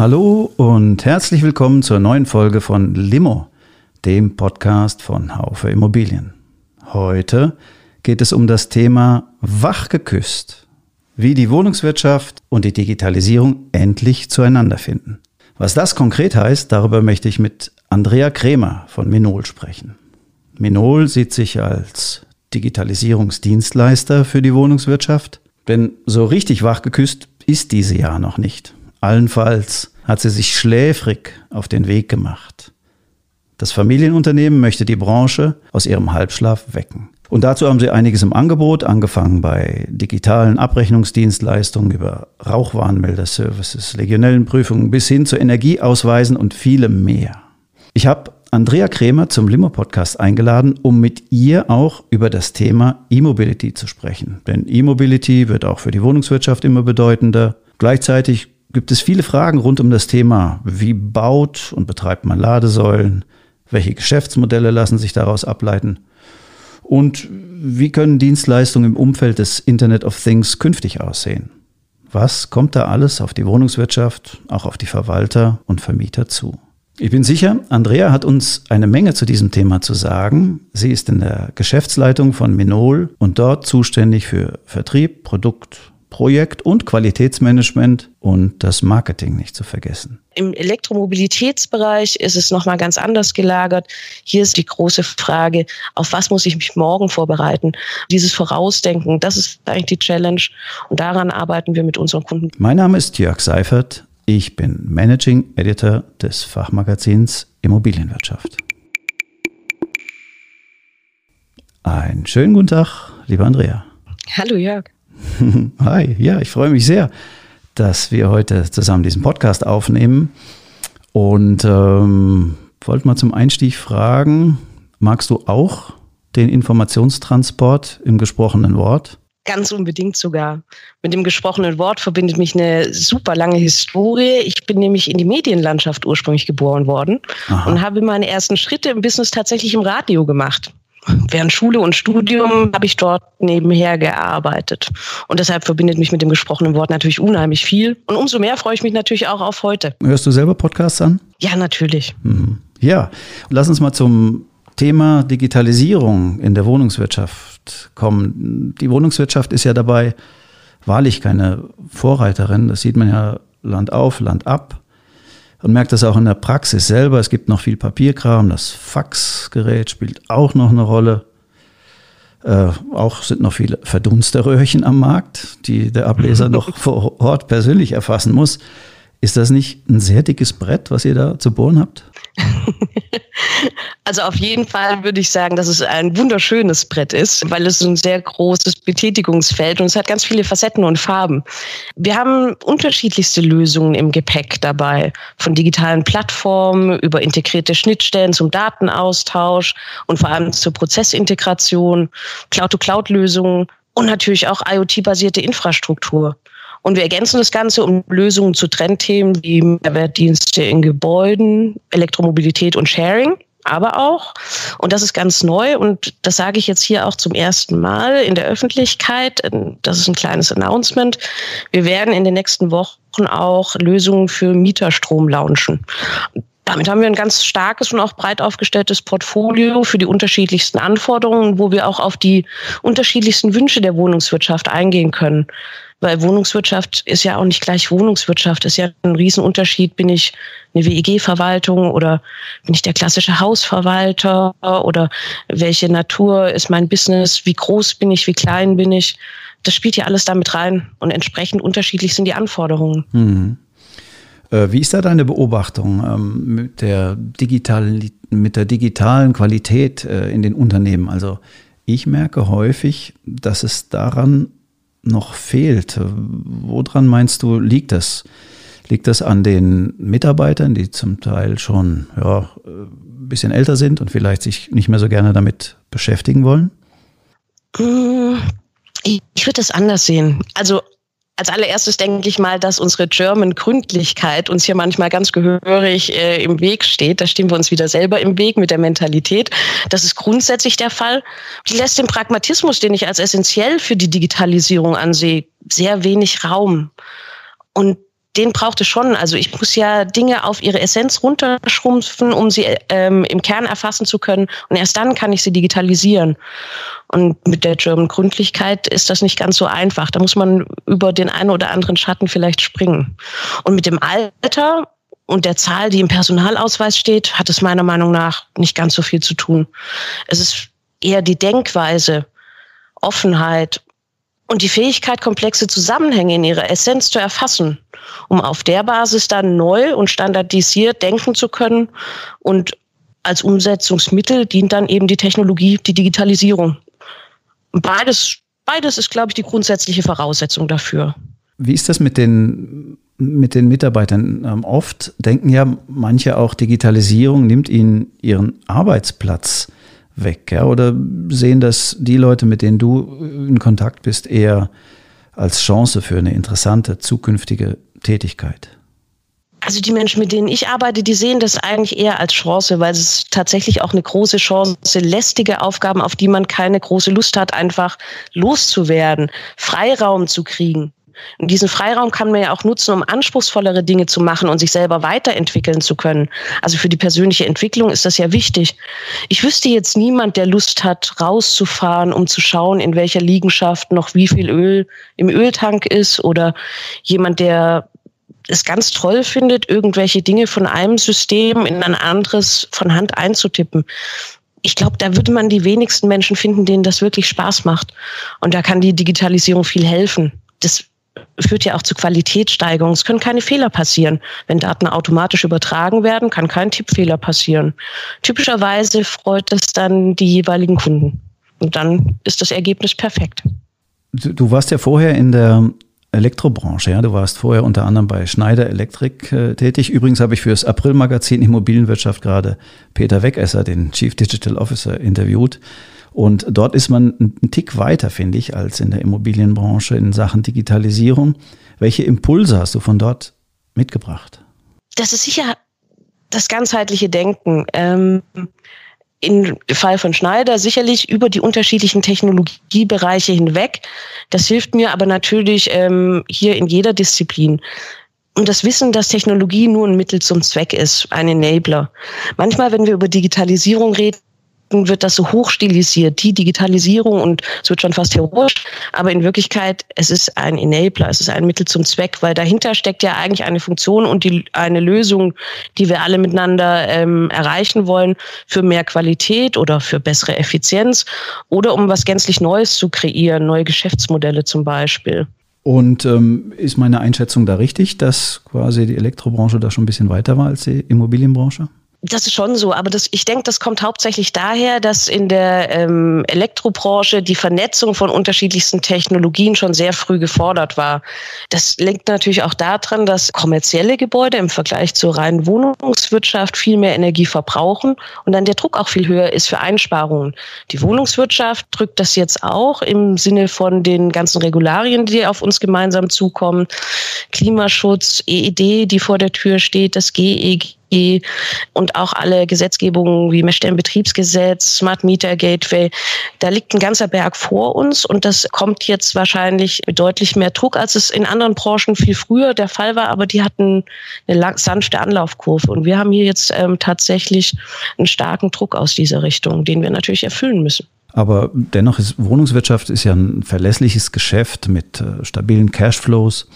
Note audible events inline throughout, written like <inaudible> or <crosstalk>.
Hallo und herzlich willkommen zur neuen Folge von Limo, dem Podcast von Haufe Immobilien. Heute geht es um das Thema Wach geküsst, wie die Wohnungswirtschaft und die Digitalisierung endlich zueinander finden. Was das konkret heißt, darüber möchte ich mit Andrea Krämer von Minol sprechen. Minol sieht sich als Digitalisierungsdienstleister für die Wohnungswirtschaft, denn so richtig wachgeküsst ist diese ja noch nicht. Allenfalls hat sie sich schläfrig auf den Weg gemacht. Das Familienunternehmen möchte die Branche aus ihrem Halbschlaf wecken. Und dazu haben sie einiges im Angebot, angefangen bei digitalen Abrechnungsdienstleistungen über Rauchwarnmelder-Services, Legionellenprüfungen bis hin zu Energieausweisen und vielem mehr. Ich habe Andrea Krämer zum Limo-Podcast eingeladen, um mit ihr auch über das Thema E-Mobility zu sprechen. Denn E-Mobility wird auch für die Wohnungswirtschaft immer bedeutender. Gleichzeitig gibt es viele Fragen rund um das Thema, wie baut und betreibt man Ladesäulen, welche Geschäftsmodelle lassen sich daraus ableiten und wie können Dienstleistungen im Umfeld des Internet of Things künftig aussehen. Was kommt da alles auf die Wohnungswirtschaft, auch auf die Verwalter und Vermieter zu? Ich bin sicher, Andrea hat uns eine Menge zu diesem Thema zu sagen. Sie ist in der Geschäftsleitung von Minol und dort zuständig für Vertrieb, Produkt, Projekt- und Qualitätsmanagement und das Marketing nicht zu vergessen. Im Elektromobilitätsbereich ist es nochmal ganz anders gelagert. Hier ist die große Frage, auf was muss ich mich morgen vorbereiten? Dieses Vorausdenken, das ist eigentlich die Challenge und daran arbeiten wir mit unseren Kunden. Mein Name ist Jörg Seifert. Ich bin Managing Editor des Fachmagazins Immobilienwirtschaft. Einen schönen guten Tag, lieber Andrea. Hallo Jörg. <laughs> Hi, ja, ich freue mich sehr, dass wir heute zusammen diesen Podcast aufnehmen. Und ähm, wollte mal zum Einstieg fragen, magst du auch den Informationstransport im gesprochenen Wort? Ganz unbedingt sogar. Mit dem gesprochenen Wort verbindet mich eine super lange Historie. Ich bin nämlich in die Medienlandschaft ursprünglich geboren worden Aha. und habe meine ersten Schritte im Business tatsächlich im Radio gemacht. Während Schule und Studium habe ich dort nebenher gearbeitet. Und deshalb verbindet mich mit dem gesprochenen Wort natürlich unheimlich viel. Und umso mehr freue ich mich natürlich auch auf heute. Hörst du selber Podcasts an? Ja, natürlich. Mhm. Ja, lass uns mal zum Thema Digitalisierung in der Wohnungswirtschaft kommen. Die Wohnungswirtschaft ist ja dabei wahrlich keine Vorreiterin. Das sieht man ja Land auf, Land ab und merkt das auch in der Praxis selber. Es gibt noch viel Papierkram. Das Faxgerät spielt auch noch eine Rolle. Äh, auch sind noch viele Verdunsterröhrchen am Markt, die der Ableser <laughs> noch vor Ort persönlich erfassen muss. Ist das nicht ein sehr dickes Brett, was ihr da zu bohren habt? <laughs> Also auf jeden Fall würde ich sagen, dass es ein wunderschönes Brett ist, weil es ein sehr großes Betätigungsfeld und es hat ganz viele Facetten und Farben. Wir haben unterschiedlichste Lösungen im Gepäck dabei, von digitalen Plattformen über integrierte Schnittstellen zum Datenaustausch und vor allem zur Prozessintegration, Cloud-to-Cloud-Lösungen und natürlich auch IoT-basierte Infrastruktur. Und wir ergänzen das Ganze um Lösungen zu Trendthemen wie Mehrwertdienste in Gebäuden, Elektromobilität und Sharing aber auch, und das ist ganz neu, und das sage ich jetzt hier auch zum ersten Mal in der Öffentlichkeit, das ist ein kleines Announcement, wir werden in den nächsten Wochen auch Lösungen für Mieterstrom launchen. Damit haben wir ein ganz starkes und auch breit aufgestelltes Portfolio für die unterschiedlichsten Anforderungen, wo wir auch auf die unterschiedlichsten Wünsche der Wohnungswirtschaft eingehen können. Weil Wohnungswirtschaft ist ja auch nicht gleich Wohnungswirtschaft. Ist ja ein Riesenunterschied. Bin ich eine WEG-Verwaltung oder bin ich der klassische Hausverwalter oder welche Natur ist mein Business? Wie groß bin ich? Wie klein bin ich? Das spielt ja alles damit rein und entsprechend unterschiedlich sind die Anforderungen. Äh, wie ist da deine Beobachtung ähm, mit, der digitalen, mit der digitalen Qualität äh, in den Unternehmen? Also ich merke häufig, dass es daran noch fehlt. Woran meinst du, liegt das? Liegt das an den Mitarbeitern, die zum Teil schon ja, ein bisschen älter sind und vielleicht sich nicht mehr so gerne damit beschäftigen wollen? Hm, ich würde es anders sehen. Also als allererstes denke ich mal, dass unsere German-Gründlichkeit uns hier manchmal ganz gehörig äh, im Weg steht. Da stehen wir uns wieder selber im Weg mit der Mentalität. Das ist grundsätzlich der Fall. Die lässt den Pragmatismus, den ich als essentiell für die Digitalisierung ansehe, sehr wenig Raum. Und den braucht es schon. Also ich muss ja Dinge auf ihre Essenz runterschrumpfen, um sie ähm, im Kern erfassen zu können. Und erst dann kann ich sie digitalisieren. Und mit der German Gründlichkeit ist das nicht ganz so einfach. Da muss man über den einen oder anderen Schatten vielleicht springen. Und mit dem Alter und der Zahl, die im Personalausweis steht, hat es meiner Meinung nach nicht ganz so viel zu tun. Es ist eher die Denkweise, Offenheit und die Fähigkeit, komplexe Zusammenhänge in ihrer Essenz zu erfassen, um auf der Basis dann neu und standardisiert denken zu können. Und als Umsetzungsmittel dient dann eben die Technologie, die Digitalisierung. Beides, beides ist, glaube ich, die grundsätzliche Voraussetzung dafür. Wie ist das mit den, mit den Mitarbeitern? Ähm, oft denken ja manche auch, Digitalisierung nimmt ihnen ihren Arbeitsplatz weg? Ja? Oder sehen das die Leute, mit denen du in Kontakt bist, eher als Chance für eine interessante zukünftige Tätigkeit? Also die Menschen, mit denen ich arbeite, die sehen das eigentlich eher als Chance, weil es tatsächlich auch eine große Chance, lästige Aufgaben, auf die man keine große Lust hat, einfach loszuwerden, Freiraum zu kriegen. Und diesen Freiraum kann man ja auch nutzen, um anspruchsvollere Dinge zu machen und sich selber weiterentwickeln zu können. Also für die persönliche Entwicklung ist das ja wichtig. Ich wüsste jetzt niemand, der Lust hat, rauszufahren, um zu schauen, in welcher Liegenschaft noch wie viel Öl im Öltank ist oder jemand, der es ganz toll findet, irgendwelche Dinge von einem System in ein anderes von Hand einzutippen ich glaube, da würde man die wenigsten Menschen finden, denen das wirklich Spaß macht. Und da kann die Digitalisierung viel helfen. Das führt ja auch zu Qualitätssteigerung. Es können keine Fehler passieren. Wenn Daten automatisch übertragen werden, kann kein Tippfehler passieren. Typischerweise freut es dann die jeweiligen Kunden. Und dann ist das Ergebnis perfekt. Du warst ja vorher in der Elektrobranche, ja. Du warst vorher unter anderem bei Schneider Elektrik äh, tätig. Übrigens habe ich für das April-Magazin Immobilienwirtschaft gerade Peter Wegesser, den Chief Digital Officer, interviewt. Und dort ist man einen Tick weiter, finde ich, als in der Immobilienbranche in Sachen Digitalisierung. Welche Impulse hast du von dort mitgebracht? Das ist sicher das ganzheitliche Denken. Ähm, im Fall von Schneider sicherlich über die unterschiedlichen Technologiebereiche hinweg. Das hilft mir aber natürlich ähm, hier in jeder Disziplin. Und das Wissen, dass Technologie nur ein Mittel zum Zweck ist, ein Enabler. Manchmal, wenn wir über Digitalisierung reden, wird das so hochstilisiert, die Digitalisierung und es wird schon fast heroisch. Aber in Wirklichkeit, es ist ein Enabler, es ist ein Mittel zum Zweck, weil dahinter steckt ja eigentlich eine Funktion und die, eine Lösung, die wir alle miteinander ähm, erreichen wollen für mehr Qualität oder für bessere Effizienz oder um was gänzlich Neues zu kreieren, neue Geschäftsmodelle zum Beispiel. Und ähm, ist meine Einschätzung da richtig, dass quasi die Elektrobranche da schon ein bisschen weiter war als die Immobilienbranche? Das ist schon so, aber das, ich denke, das kommt hauptsächlich daher, dass in der ähm, Elektrobranche die Vernetzung von unterschiedlichsten Technologien schon sehr früh gefordert war. Das liegt natürlich auch daran, dass kommerzielle Gebäude im Vergleich zur reinen Wohnungswirtschaft viel mehr Energie verbrauchen und dann der Druck auch viel höher ist für Einsparungen. Die Wohnungswirtschaft drückt das jetzt auch im Sinne von den ganzen Regularien, die auf uns gemeinsam zukommen. Klimaschutz, EED, die vor der Tür steht, das GEG und auch alle Gesetzgebungen wie Messstellenbetriebsgesetz, Smart Meter Gateway. Da liegt ein ganzer Berg vor uns und das kommt jetzt wahrscheinlich mit deutlich mehr Druck, als es in anderen Branchen viel früher der Fall war, aber die hatten eine sanfte Anlaufkurve und wir haben hier jetzt ähm, tatsächlich einen starken Druck aus dieser Richtung, den wir natürlich erfüllen müssen. Aber dennoch ist Wohnungswirtschaft ist ja ein verlässliches Geschäft mit äh, stabilen Cashflows.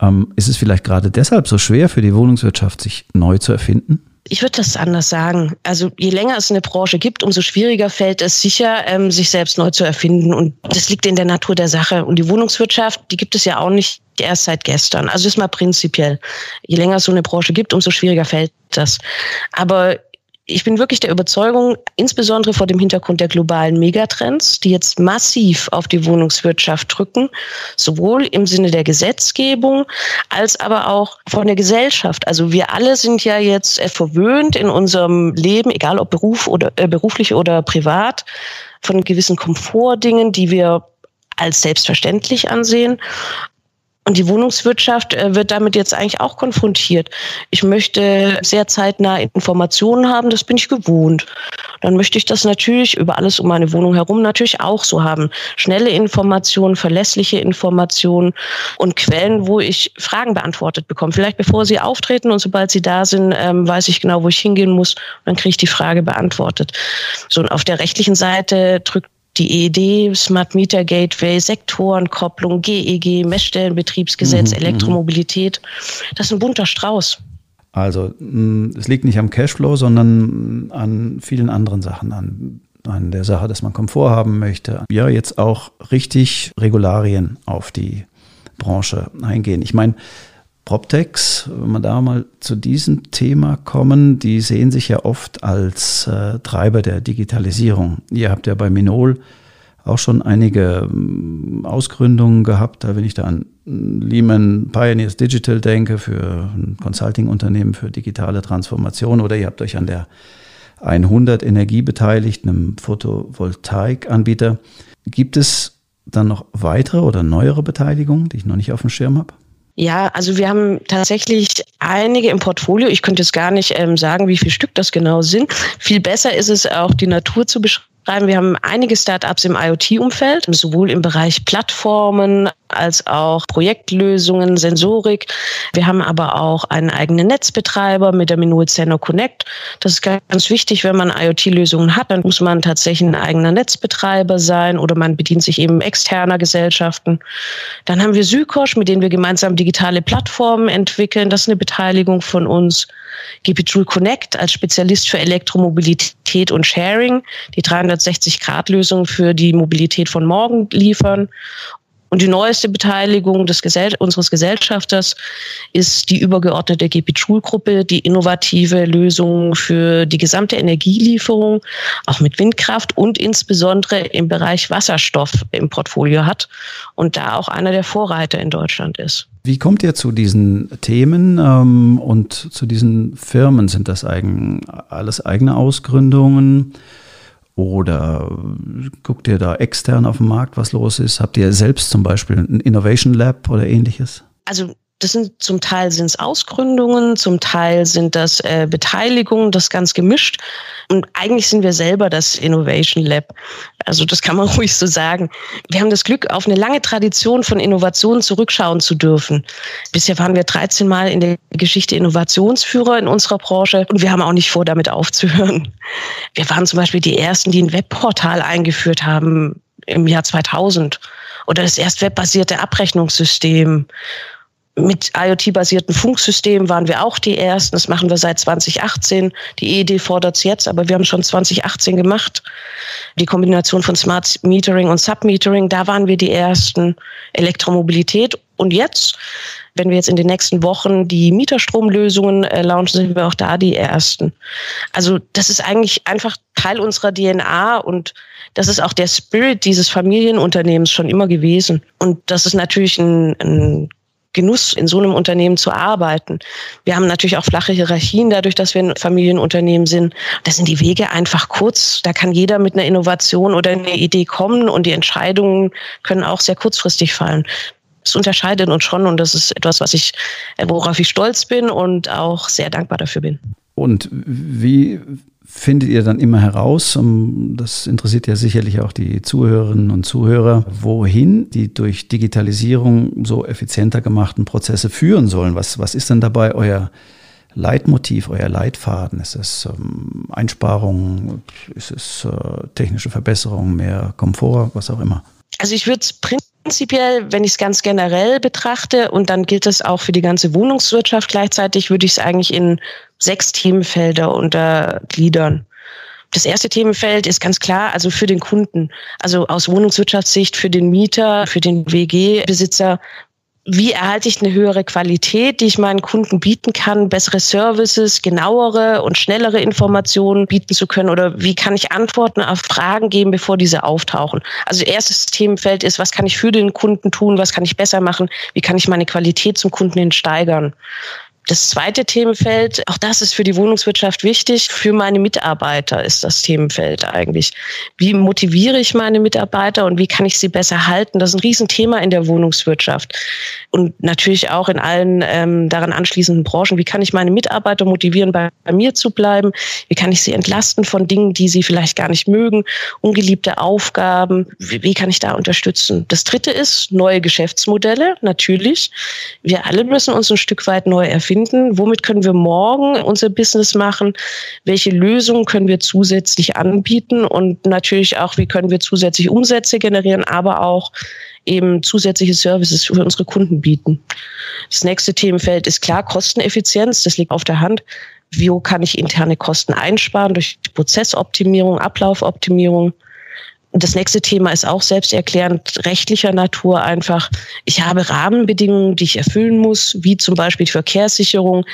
Ähm, ist es vielleicht gerade deshalb so schwer für die Wohnungswirtschaft, sich neu zu erfinden? Ich würde das anders sagen. Also je länger es eine Branche gibt, umso schwieriger fällt es sicher, ähm, sich selbst neu zu erfinden. Und das liegt in der Natur der Sache. Und die Wohnungswirtschaft, die gibt es ja auch nicht erst seit gestern. Also ist mal prinzipiell. Je länger es so eine Branche gibt, umso schwieriger fällt das. Aber ich bin wirklich der Überzeugung, insbesondere vor dem Hintergrund der globalen Megatrends, die jetzt massiv auf die Wohnungswirtschaft drücken, sowohl im Sinne der Gesetzgebung als aber auch von der Gesellschaft. Also wir alle sind ja jetzt verwöhnt in unserem Leben, egal ob Beruf oder äh, beruflich oder privat, von gewissen Komfortdingen, die wir als selbstverständlich ansehen. Und die Wohnungswirtschaft äh, wird damit jetzt eigentlich auch konfrontiert. Ich möchte sehr zeitnah Informationen haben, das bin ich gewohnt. Dann möchte ich das natürlich über alles um meine Wohnung herum natürlich auch so haben. Schnelle Informationen, verlässliche Informationen und Quellen, wo ich Fragen beantwortet bekomme. Vielleicht bevor sie auftreten und sobald sie da sind, ähm, weiß ich genau, wo ich hingehen muss. Dann kriege ich die Frage beantwortet. So, und auf der rechtlichen Seite drückt die EED, Smart Meter Gateway, Sektorenkopplung, GEG, Messstellenbetriebsgesetz, mhm, mhm, Elektromobilität. Das ist ein bunter Strauß. Also mm, es liegt nicht am Cashflow, sondern an vielen anderen Sachen, an, an der Sache, dass man Komfort haben möchte. Ja, jetzt auch richtig Regularien auf die Branche eingehen. Ich meine, PropTechs, wenn wir da mal zu diesem Thema kommen, die sehen sich ja oft als äh, Treiber der Digitalisierung. Ihr habt ja bei Minol auch schon einige ähm, Ausgründungen gehabt, wenn ich da an Lehman Pioneers Digital denke, für ein Consulting-Unternehmen für digitale Transformation, oder ihr habt euch an der 100 Energie beteiligt, einem Photovoltaikanbieter. Gibt es dann noch weitere oder neuere Beteiligungen, die ich noch nicht auf dem Schirm habe? Ja, also wir haben tatsächlich einige im Portfolio. Ich könnte jetzt gar nicht ähm, sagen, wie viel Stück das genau sind. Viel besser ist es auch, die Natur zu beschreiben wir haben einige Startups im IoT-Umfeld, sowohl im Bereich Plattformen als auch Projektlösungen, Sensorik. Wir haben aber auch einen eigenen Netzbetreiber mit der Minol Zeno Connect. Das ist ganz wichtig, wenn man IoT-Lösungen hat, dann muss man tatsächlich ein eigener Netzbetreiber sein oder man bedient sich eben externer Gesellschaften. Dann haben wir Sykosch, mit denen wir gemeinsam digitale Plattformen entwickeln. Das ist eine Beteiligung von uns. GP Connect als Spezialist für Elektromobilität und Sharing, die 360-Grad-Lösung für die Mobilität von morgen liefern. Und die neueste Beteiligung des Gesell unseres Gesellschafters ist die übergeordnete GP Joule-Gruppe, die innovative Lösungen für die gesamte Energielieferung, auch mit Windkraft und insbesondere im Bereich Wasserstoff im Portfolio hat und da auch einer der Vorreiter in Deutschland ist. Wie kommt ihr zu diesen Themen ähm, und zu diesen Firmen? Sind das eigen, alles eigene Ausgründungen? Oder guckt ihr da extern auf dem Markt, was los ist? Habt ihr selbst zum Beispiel ein Innovation Lab oder ähnliches? Also das sind zum Teil sind es Ausgründungen, zum Teil sind das äh, Beteiligungen, das ganz gemischt. Und eigentlich sind wir selber das Innovation Lab. Also das kann man <laughs> ruhig so sagen. Wir haben das Glück, auf eine lange Tradition von Innovationen zurückschauen zu dürfen. Bisher waren wir 13 Mal in der Geschichte Innovationsführer in unserer Branche und wir haben auch nicht vor, damit aufzuhören. Wir waren zum Beispiel die Ersten, die ein Webportal eingeführt haben im Jahr 2000 oder das erst webbasierte Abrechnungssystem mit IoT-basierten Funksystemen waren wir auch die Ersten. Das machen wir seit 2018. Die EED fordert es jetzt, aber wir haben schon 2018 gemacht. Die Kombination von Smart Metering und Submetering, da waren wir die Ersten. Elektromobilität. Und jetzt, wenn wir jetzt in den nächsten Wochen die Mieterstromlösungen äh, launchen, sind wir auch da die Ersten. Also das ist eigentlich einfach Teil unserer DNA und das ist auch der Spirit dieses Familienunternehmens schon immer gewesen. Und das ist natürlich ein, ein Genuss, in so einem Unternehmen zu arbeiten. Wir haben natürlich auch flache Hierarchien, dadurch, dass wir ein Familienunternehmen sind. Da sind die Wege einfach kurz. Da kann jeder mit einer Innovation oder einer Idee kommen und die Entscheidungen können auch sehr kurzfristig fallen. Das unterscheidet uns schon und das ist etwas, was ich, worauf ich stolz bin und auch sehr dankbar dafür bin. Und wie findet ihr dann immer heraus, das interessiert ja sicherlich auch die Zuhörerinnen und Zuhörer, wohin die durch Digitalisierung so effizienter gemachten Prozesse führen sollen. Was, was ist denn dabei euer Leitmotiv, euer Leitfaden? Ist es ähm, Einsparungen? Ist es äh, technische Verbesserungen, mehr Komfort, was auch immer? Also ich würde es wenn ich es ganz generell betrachte, und dann gilt es auch für die ganze Wohnungswirtschaft gleichzeitig, würde ich es eigentlich in sechs Themenfelder untergliedern. Das erste Themenfeld ist ganz klar, also für den Kunden, also aus Wohnungswirtschaftssicht für den Mieter, für den WG-Besitzer, wie erhalte ich eine höhere Qualität, die ich meinen Kunden bieten kann, bessere Services, genauere und schnellere Informationen bieten zu können oder wie kann ich Antworten auf Fragen geben, bevor diese auftauchen. Also erstes Themenfeld ist, was kann ich für den Kunden tun, was kann ich besser machen, wie kann ich meine Qualität zum Kunden hin steigern. Das zweite Themenfeld, auch das ist für die Wohnungswirtschaft wichtig, für meine Mitarbeiter ist das Themenfeld eigentlich. Wie motiviere ich meine Mitarbeiter und wie kann ich sie besser halten? Das ist ein Riesenthema in der Wohnungswirtschaft und natürlich auch in allen ähm, daran anschließenden Branchen. Wie kann ich meine Mitarbeiter motivieren, bei, bei mir zu bleiben? Wie kann ich sie entlasten von Dingen, die sie vielleicht gar nicht mögen? Ungeliebte Aufgaben. Wie, wie kann ich da unterstützen? Das dritte ist neue Geschäftsmodelle, natürlich. Wir alle müssen uns ein Stück weit neu erfinden finden, womit können wir morgen unser Business machen, welche Lösungen können wir zusätzlich anbieten und natürlich auch, wie können wir zusätzlich Umsätze generieren, aber auch eben zusätzliche Services für unsere Kunden bieten. Das nächste Themenfeld ist klar Kosteneffizienz, das liegt auf der Hand. Wie kann ich interne Kosten einsparen durch Prozessoptimierung, Ablaufoptimierung? Das nächste Thema ist auch selbsterklärend rechtlicher Natur einfach. Ich habe Rahmenbedingungen, die ich erfüllen muss, wie zum Beispiel die Verkehrssicherung.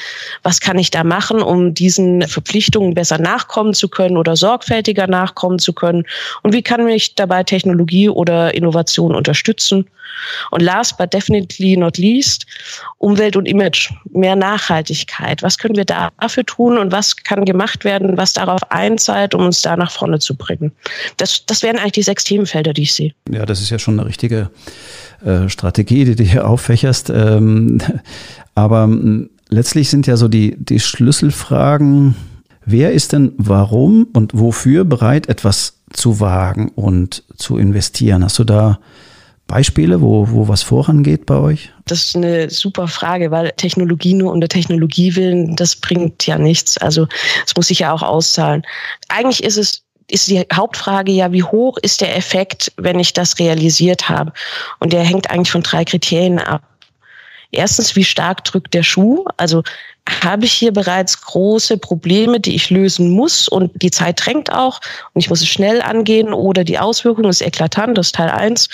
Was kann ich da machen, um diesen Verpflichtungen besser nachkommen zu können oder sorgfältiger nachkommen zu können? Und wie kann mich dabei Technologie oder Innovation unterstützen? Und last but definitely not least, Umwelt und Image, mehr Nachhaltigkeit. Was können wir dafür tun und was kann gemacht werden, was darauf einzahlt, um uns da nach vorne zu bringen? Das, das wären eigentlich die sechs Themenfelder, die ich sehe. Ja, das ist ja schon eine richtige äh, Strategie, die du hier <laughs> auffächerst. Ähm, <laughs> aber ähm, letztlich sind ja so die, die Schlüsselfragen, wer ist denn warum und wofür bereit, etwas zu wagen und zu investieren? Hast du da Beispiele, wo, wo was vorangeht bei euch? Das ist eine super Frage, weil Technologie nur um der Technologie willen, das bringt ja nichts. Also es muss sich ja auch auszahlen. Eigentlich ist es ist die Hauptfrage ja, wie hoch ist der Effekt, wenn ich das realisiert habe? Und der hängt eigentlich von drei Kriterien ab. Erstens, wie stark drückt der Schuh? Also habe ich hier bereits große Probleme, die ich lösen muss und die Zeit drängt auch und ich muss es schnell angehen oder die Auswirkung ist eklatant, das ist Teil eins.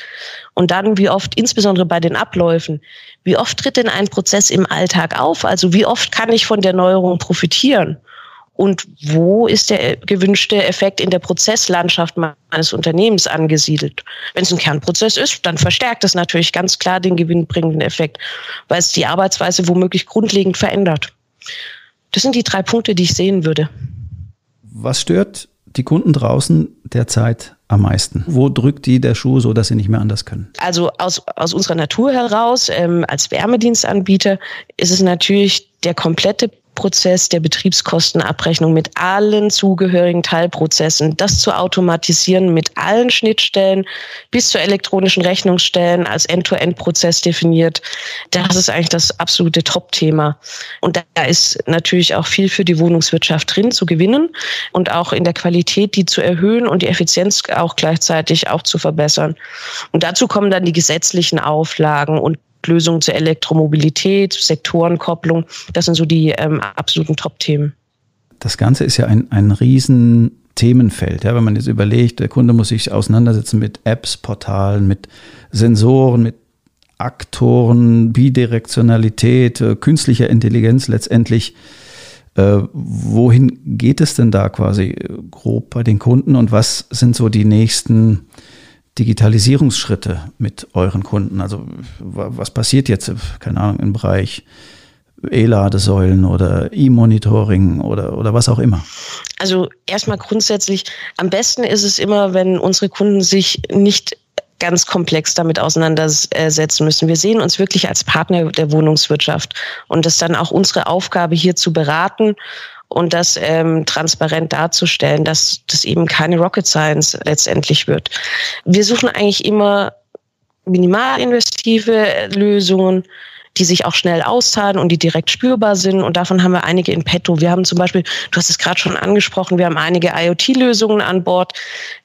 Und dann, wie oft, insbesondere bei den Abläufen, wie oft tritt denn ein Prozess im Alltag auf? Also wie oft kann ich von der Neuerung profitieren? Und wo ist der gewünschte Effekt in der Prozesslandschaft meines Unternehmens angesiedelt? Wenn es ein Kernprozess ist, dann verstärkt es natürlich ganz klar den gewinnbringenden Effekt, weil es die Arbeitsweise womöglich grundlegend verändert. Das sind die drei Punkte, die ich sehen würde. Was stört die Kunden draußen derzeit am meisten? Wo drückt die der Schuh so, dass sie nicht mehr anders können? Also aus, aus unserer Natur heraus, ähm, als Wärmedienstanbieter, ist es natürlich der komplette Prozess der Betriebskostenabrechnung mit allen zugehörigen Teilprozessen, das zu automatisieren mit allen Schnittstellen bis zur elektronischen Rechnungsstellen als End-to-End-Prozess definiert. Das ist eigentlich das absolute Top-Thema. Und da ist natürlich auch viel für die Wohnungswirtschaft drin zu gewinnen und auch in der Qualität die zu erhöhen und die Effizienz auch gleichzeitig auch zu verbessern. Und dazu kommen dann die gesetzlichen Auflagen und Lösungen zur Elektromobilität, Sektorenkopplung. Das sind so die ähm, absoluten Top-Themen. Das Ganze ist ja ein, ein riesen. Ja, wenn man jetzt überlegt, der Kunde muss sich auseinandersetzen mit Apps, Portalen, mit Sensoren, mit Aktoren, Bidirektionalität, äh, künstlicher Intelligenz letztendlich. Äh, wohin geht es denn da quasi äh, grob bei den Kunden und was sind so die nächsten Digitalisierungsschritte mit euren Kunden? Also was passiert jetzt, keine Ahnung, im Bereich E-Ladesäulen oder E-Monitoring oder, oder was auch immer? Also erstmal grundsätzlich, am besten ist es immer, wenn unsere Kunden sich nicht ganz komplex damit auseinandersetzen müssen. Wir sehen uns wirklich als Partner der Wohnungswirtschaft und es ist dann auch unsere Aufgabe, hier zu beraten und das ähm, transparent darzustellen, dass das eben keine Rocket Science letztendlich wird. Wir suchen eigentlich immer minimalinvestive Lösungen, die sich auch schnell auszahlen und die direkt spürbar sind. Und davon haben wir einige in petto. Wir haben zum Beispiel, du hast es gerade schon angesprochen, wir haben einige IoT-Lösungen an Bord,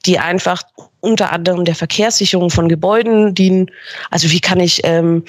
die einfach unter anderem der Verkehrssicherung von Gebäuden dienen. Also wie kann ich ähm,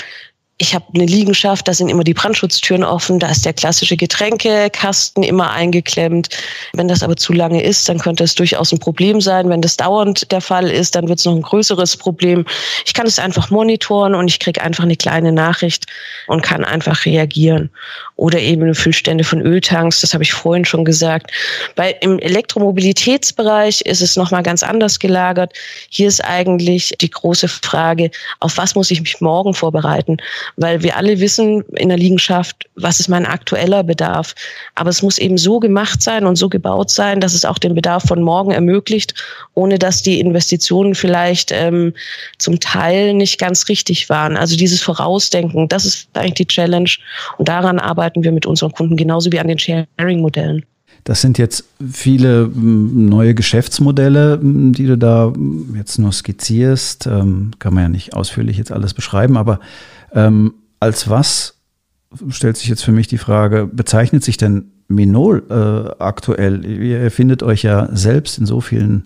ich habe eine Liegenschaft, da sind immer die Brandschutztüren offen, da ist der klassische Getränkekasten immer eingeklemmt. Wenn das aber zu lange ist, dann könnte es durchaus ein Problem sein. Wenn das dauernd der Fall ist, dann wird es noch ein größeres Problem. Ich kann es einfach monitoren und ich kriege einfach eine kleine Nachricht und kann einfach reagieren. Oder eben Füllstände von Öltanks, das habe ich vorhin schon gesagt. Bei, Im Elektromobilitätsbereich ist es nochmal ganz anders gelagert. Hier ist eigentlich die große Frage, auf was muss ich mich morgen vorbereiten? Weil wir alle wissen in der Liegenschaft, was ist mein aktueller Bedarf. Aber es muss eben so gemacht sein und so gebaut sein, dass es auch den Bedarf von morgen ermöglicht, ohne dass die Investitionen vielleicht ähm, zum Teil nicht ganz richtig waren. Also dieses Vorausdenken, das ist eigentlich die Challenge. Und daran arbeiten wir mit unseren Kunden genauso wie an den Sharing-Modellen. Das sind jetzt viele neue Geschäftsmodelle, die du da jetzt nur skizzierst. Ähm, kann man ja nicht ausführlich jetzt alles beschreiben, aber ähm, als was, stellt sich jetzt für mich die Frage, bezeichnet sich denn Minol äh, aktuell? Ihr erfindet euch ja selbst in so vielen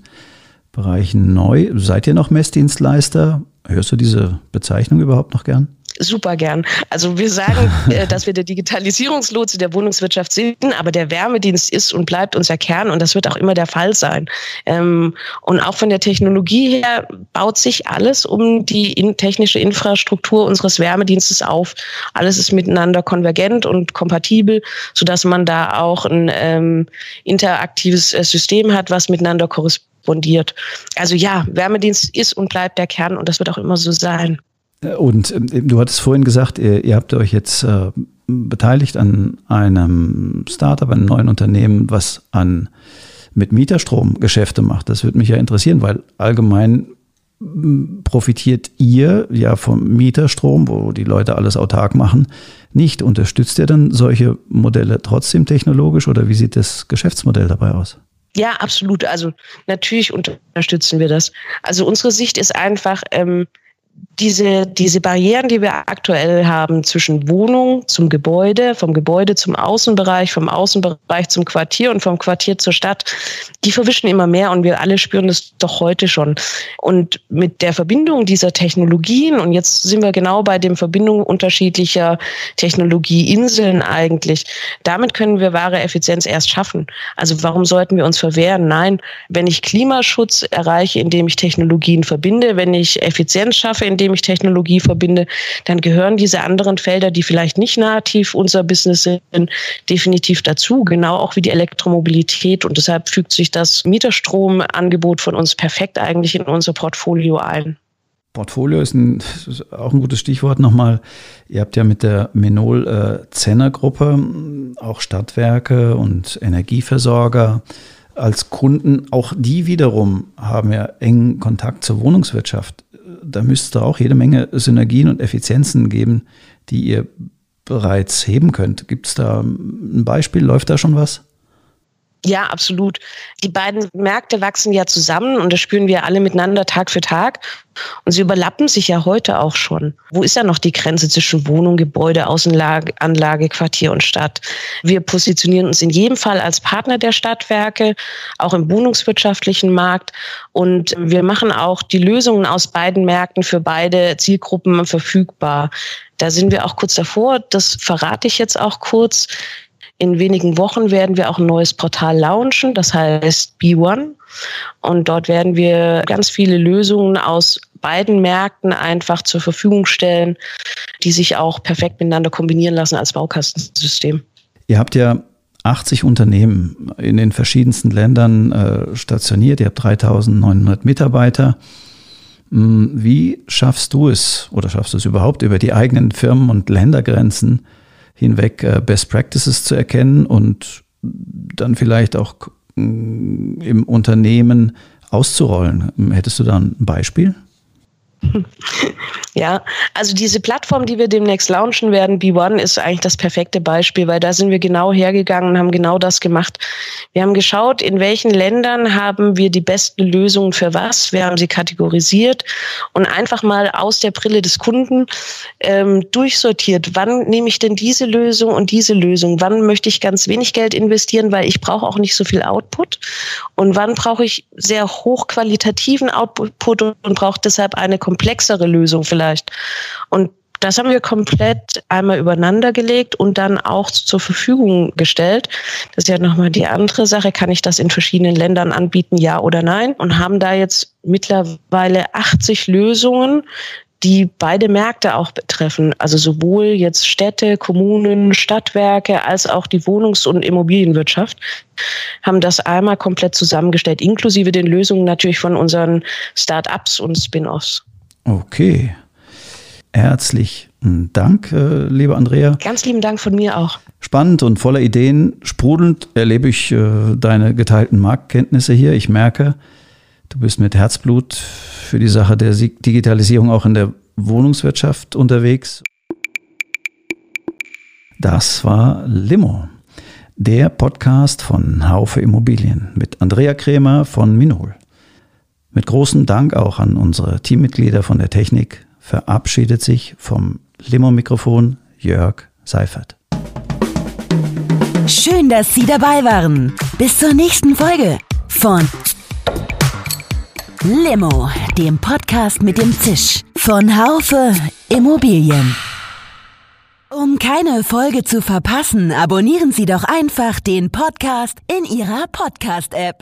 Bereichen neu. Seid ihr noch Messdienstleister? Hörst du diese Bezeichnung überhaupt noch gern? Super gern. Also wir sagen, <laughs> äh, dass wir der Digitalisierungslotse der Wohnungswirtschaft sind, aber der Wärmedienst ist und bleibt unser Kern und das wird auch immer der Fall sein. Ähm, und auch von der Technologie her baut sich alles um die technische Infrastruktur unseres Wärmedienstes auf. Alles ist miteinander konvergent und kompatibel, sodass man da auch ein ähm, interaktives äh, System hat, was miteinander korrespondiert. Also ja, Wärmedienst ist und bleibt der Kern und das wird auch immer so sein. Und ähm, du hattest vorhin gesagt, ihr, ihr habt euch jetzt äh, beteiligt an einem Startup, einem neuen Unternehmen, was an mit Mieterstrom Geschäfte macht. Das würde mich ja interessieren, weil allgemein profitiert ihr ja vom Mieterstrom, wo die Leute alles autark machen, nicht. Unterstützt ihr dann solche Modelle trotzdem technologisch oder wie sieht das Geschäftsmodell dabei aus? Ja, absolut. Also natürlich unterstützen wir das. Also unsere Sicht ist einfach, ähm, diese, diese Barrieren, die wir aktuell haben zwischen Wohnung zum Gebäude, vom Gebäude zum Außenbereich, vom Außenbereich zum Quartier und vom Quartier zur Stadt, die verwischen immer mehr und wir alle spüren das doch heute schon. Und mit der Verbindung dieser Technologien, und jetzt sind wir genau bei dem Verbindung unterschiedlicher Technologieinseln eigentlich, damit können wir wahre Effizienz erst schaffen. Also warum sollten wir uns verwehren? Nein, wenn ich Klimaschutz erreiche, indem ich Technologien verbinde, wenn ich Effizienz schaffe, indem indem ich Technologie verbinde, dann gehören diese anderen Felder, die vielleicht nicht nativ unser Business sind, definitiv dazu, genau auch wie die Elektromobilität. Und deshalb fügt sich das Mieterstromangebot von uns perfekt eigentlich in unser Portfolio ein. Portfolio ist, ein, ist auch ein gutes Stichwort nochmal. Ihr habt ja mit der Menol äh, auch Stadtwerke und Energieversorger als Kunden. Auch die wiederum haben ja engen Kontakt zur Wohnungswirtschaft da müsste auch jede Menge Synergien und Effizienzen geben, die ihr bereits heben könnt. Gibt es da ein Beispiel? Läuft da schon was? Ja, absolut. Die beiden Märkte wachsen ja zusammen und das spüren wir alle miteinander Tag für Tag. Und sie überlappen sich ja heute auch schon. Wo ist ja noch die Grenze zwischen Wohnung, Gebäude, Außenanlage, Quartier und Stadt? Wir positionieren uns in jedem Fall als Partner der Stadtwerke, auch im wohnungswirtschaftlichen Markt. Und wir machen auch die Lösungen aus beiden Märkten für beide Zielgruppen verfügbar. Da sind wir auch kurz davor. Das verrate ich jetzt auch kurz. In wenigen Wochen werden wir auch ein neues Portal launchen, das heißt B1. Und dort werden wir ganz viele Lösungen aus beiden Märkten einfach zur Verfügung stellen, die sich auch perfekt miteinander kombinieren lassen als Baukastensystem. Ihr habt ja 80 Unternehmen in den verschiedensten Ländern äh, stationiert. Ihr habt 3900 Mitarbeiter. Hm, wie schaffst du es oder schaffst du es überhaupt über die eigenen Firmen und Ländergrenzen hinweg äh, Best Practices zu erkennen und dann vielleicht auch mm, im Unternehmen auszurollen. Hättest du da ein Beispiel? <laughs> Ja, also diese Plattform, die wir demnächst launchen werden, B1, ist eigentlich das perfekte Beispiel, weil da sind wir genau hergegangen und haben genau das gemacht. Wir haben geschaut, in welchen Ländern haben wir die besten Lösungen für was. Wir haben sie kategorisiert und einfach mal aus der Brille des Kunden ähm, durchsortiert. Wann nehme ich denn diese Lösung und diese Lösung? Wann möchte ich ganz wenig Geld investieren, weil ich brauche auch nicht so viel Output? Und wann brauche ich sehr hochqualitativen Output und brauche deshalb eine komplexere Lösung vielleicht. Und Das haben wir komplett einmal übereinander gelegt und dann auch zur Verfügung gestellt. Das ist ja nochmal die andere Sache. Kann ich das in verschiedenen Ländern anbieten, ja oder nein? Und haben da jetzt mittlerweile 80 Lösungen, die beide Märkte auch betreffen. Also sowohl jetzt Städte, Kommunen, Stadtwerke als auch die Wohnungs- und Immobilienwirtschaft haben das einmal komplett zusammengestellt, inklusive den Lösungen natürlich von unseren Start-ups und Spin-offs. Okay. Herzlichen Dank, äh, liebe Andrea. Ganz lieben Dank von mir auch. Spannend und voller Ideen. Sprudelnd erlebe ich äh, deine geteilten Marktkenntnisse hier. Ich merke, du bist mit Herzblut für die Sache der Digitalisierung auch in der Wohnungswirtschaft unterwegs. Das war Limo, der Podcast von Haufe Immobilien mit Andrea Krämer von Minol. Mit großem Dank auch an unsere Teammitglieder von der Technik verabschiedet sich vom Limo-Mikrofon Jörg Seifert. Schön, dass Sie dabei waren. Bis zur nächsten Folge von Limo, dem Podcast mit dem Zisch von Haufe Immobilien. Um keine Folge zu verpassen, abonnieren Sie doch einfach den Podcast in Ihrer Podcast-App.